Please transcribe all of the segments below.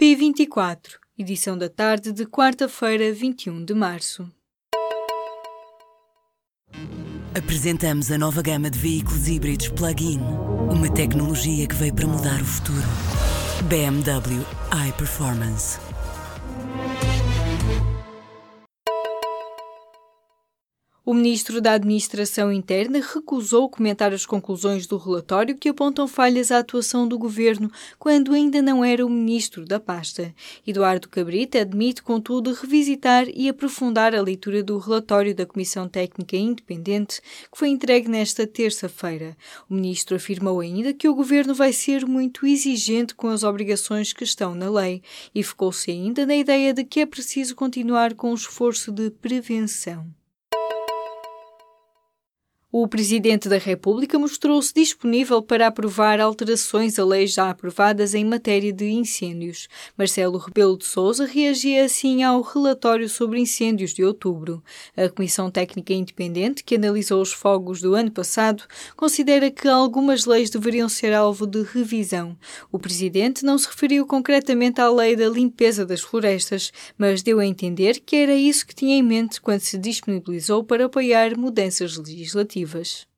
P24, edição da tarde de quarta-feira, 21 de março. Apresentamos a nova gama de veículos híbridos plug-in. Uma tecnologia que veio para mudar o futuro. BMW iPerformance. O ministro da Administração Interna recusou comentar as conclusões do relatório que apontam falhas à atuação do governo quando ainda não era o ministro da pasta. Eduardo Cabrita admite, contudo, revisitar e aprofundar a leitura do relatório da Comissão Técnica Independente que foi entregue nesta terça-feira. O ministro afirmou ainda que o governo vai ser muito exigente com as obrigações que estão na lei e focou-se ainda na ideia de que é preciso continuar com o esforço de prevenção. O Presidente da República mostrou-se disponível para aprovar alterações a leis já aprovadas em matéria de incêndios. Marcelo Rebelo de Sousa reagia assim ao relatório sobre incêndios de outubro. A Comissão Técnica Independente, que analisou os fogos do ano passado, considera que algumas leis deveriam ser alvo de revisão. O Presidente não se referiu concretamente à lei da limpeza das florestas, mas deu a entender que era isso que tinha em mente quando se disponibilizou para apoiar mudanças legislativas positivas.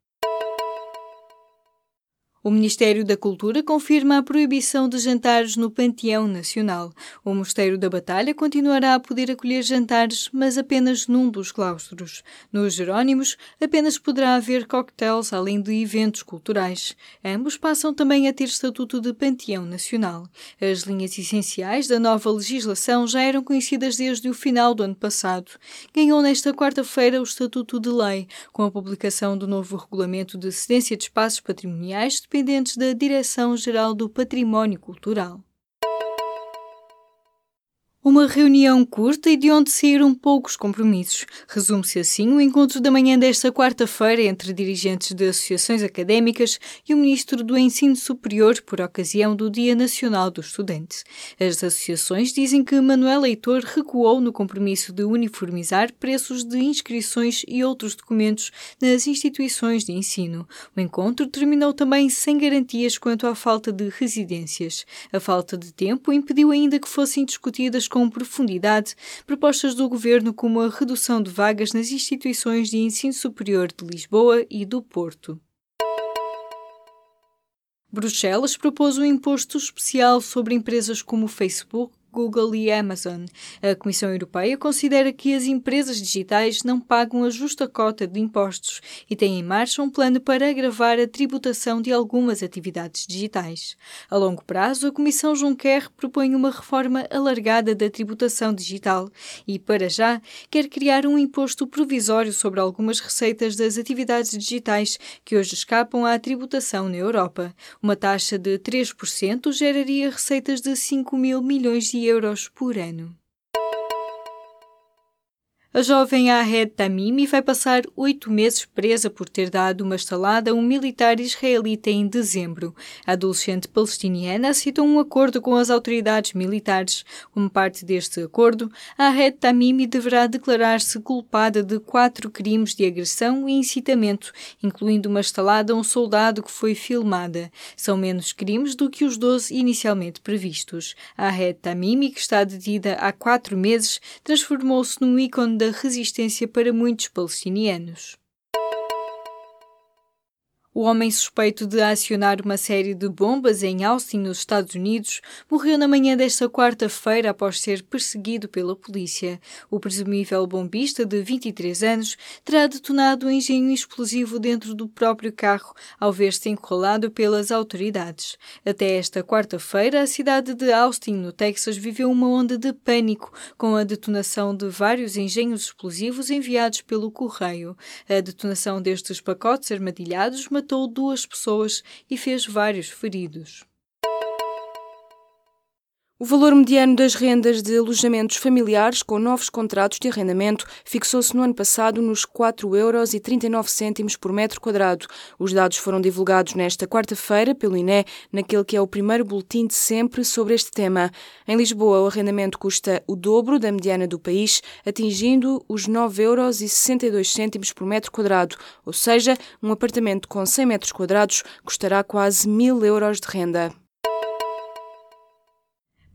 O Ministério da Cultura confirma a proibição de jantares no Panteão Nacional. O Mosteiro da Batalha continuará a poder acolher jantares, mas apenas num dos claustros. Nos Jerónimos, apenas poderá haver coquetéis além de eventos culturais. Ambos passam também a ter estatuto de Panteão Nacional. As linhas essenciais da nova legislação já eram conhecidas desde o final do ano passado. Ganhou nesta quarta-feira o estatuto de lei, com a publicação do novo regulamento de cedência de espaços patrimoniais dependentes da Direção-Geral do Património Cultural. Uma reunião curta e de onde saíram poucos compromissos. Resume-se assim o encontro da manhã desta quarta-feira entre dirigentes de associações académicas e o Ministro do Ensino Superior por ocasião do Dia Nacional do Estudante. As associações dizem que Manuel Leitor recuou no compromisso de uniformizar preços de inscrições e outros documentos nas instituições de ensino. O encontro terminou também sem garantias quanto à falta de residências. A falta de tempo impediu ainda que fossem discutidas com profundidade propostas do governo como a redução de vagas nas instituições de ensino superior de Lisboa e do Porto. Bruxelas propôs um imposto especial sobre empresas como o Facebook, Google e Amazon. A Comissão Europeia considera que as empresas digitais não pagam a justa cota de impostos e tem em marcha um plano para agravar a tributação de algumas atividades digitais. A longo prazo, a Comissão Juncker propõe uma reforma alargada da tributação digital e, para já, quer criar um imposto provisório sobre algumas receitas das atividades digitais que hoje escapam à tributação na Europa. Uma taxa de 3% geraria receitas de 5 mil milhões de euros por ano. A jovem Ahed Tamimi vai passar oito meses presa por ter dado uma estalada a um militar israelita em dezembro. A adolescente palestiniana aceitou um acordo com as autoridades militares. Como parte deste acordo, Ahed Tamimi deverá declarar-se culpada de quatro crimes de agressão e incitamento, incluindo uma estalada a um soldado que foi filmada. São menos crimes do que os doze inicialmente previstos. Ahed Tamimi, que está detida há quatro meses, transformou-se num ícone da da resistência para muitos palestinianos. O homem suspeito de acionar uma série de bombas em Austin, nos Estados Unidos, morreu na manhã desta quarta-feira após ser perseguido pela polícia. O presumível bombista, de 23 anos, terá detonado um engenho explosivo dentro do próprio carro ao ver-se encurralado pelas autoridades. Até esta quarta-feira, a cidade de Austin, no Texas, viveu uma onda de pânico com a detonação de vários engenhos explosivos enviados pelo correio. A detonação destes pacotes armadilhados matou duas pessoas e fez vários feridos. O valor mediano das rendas de alojamentos familiares com novos contratos de arrendamento fixou-se no ano passado nos 4,39 euros por metro quadrado. Os dados foram divulgados nesta quarta-feira pelo INE, naquele que é o primeiro boletim de sempre sobre este tema. Em Lisboa, o arrendamento custa o dobro da mediana do país, atingindo os 9,62 euros por metro quadrado, ou seja, um apartamento com 100 metros quadrados custará quase mil euros de renda.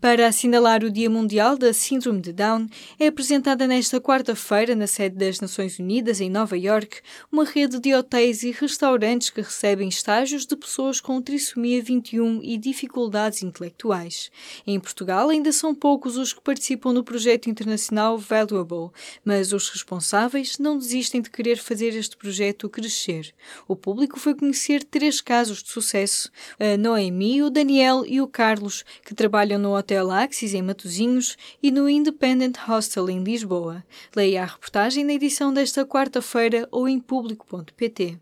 Para assinalar o Dia Mundial da Síndrome de Down, é apresentada nesta quarta-feira, na sede das Nações Unidas, em Nova York, uma rede de hotéis e restaurantes que recebem estágios de pessoas com trissomia 21 e dificuldades intelectuais. Em Portugal, ainda são poucos os que participam no projeto internacional Valuable, mas os responsáveis não desistem de querer fazer este projeto crescer. O público foi conhecer três casos de sucesso: a Noemi, o Daniel e o Carlos, que trabalham no hotel Hotel Axis em Matosinhos e no Independent Hostel em Lisboa. Leia a reportagem na edição desta quarta-feira ou em público.pt.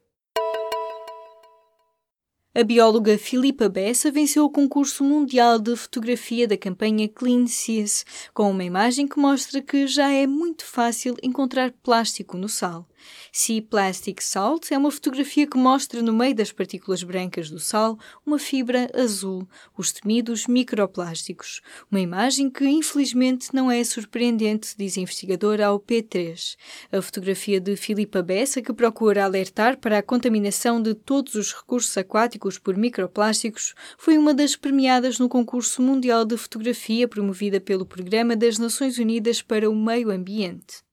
A bióloga Filipa Bessa venceu o concurso mundial de fotografia da campanha Clean Seas, com uma imagem que mostra que já é muito fácil encontrar plástico no sal. Sea Plastic Salt é uma fotografia que mostra no meio das partículas brancas do sal uma fibra azul, os temidos microplásticos. Uma imagem que infelizmente não é surpreendente, diz a investigadora ao P3. A fotografia de Filipa Bessa, que procura alertar para a contaminação de todos os recursos aquáticos por microplásticos, foi uma das premiadas no concurso mundial de fotografia promovida pelo Programa das Nações Unidas para o Meio Ambiente.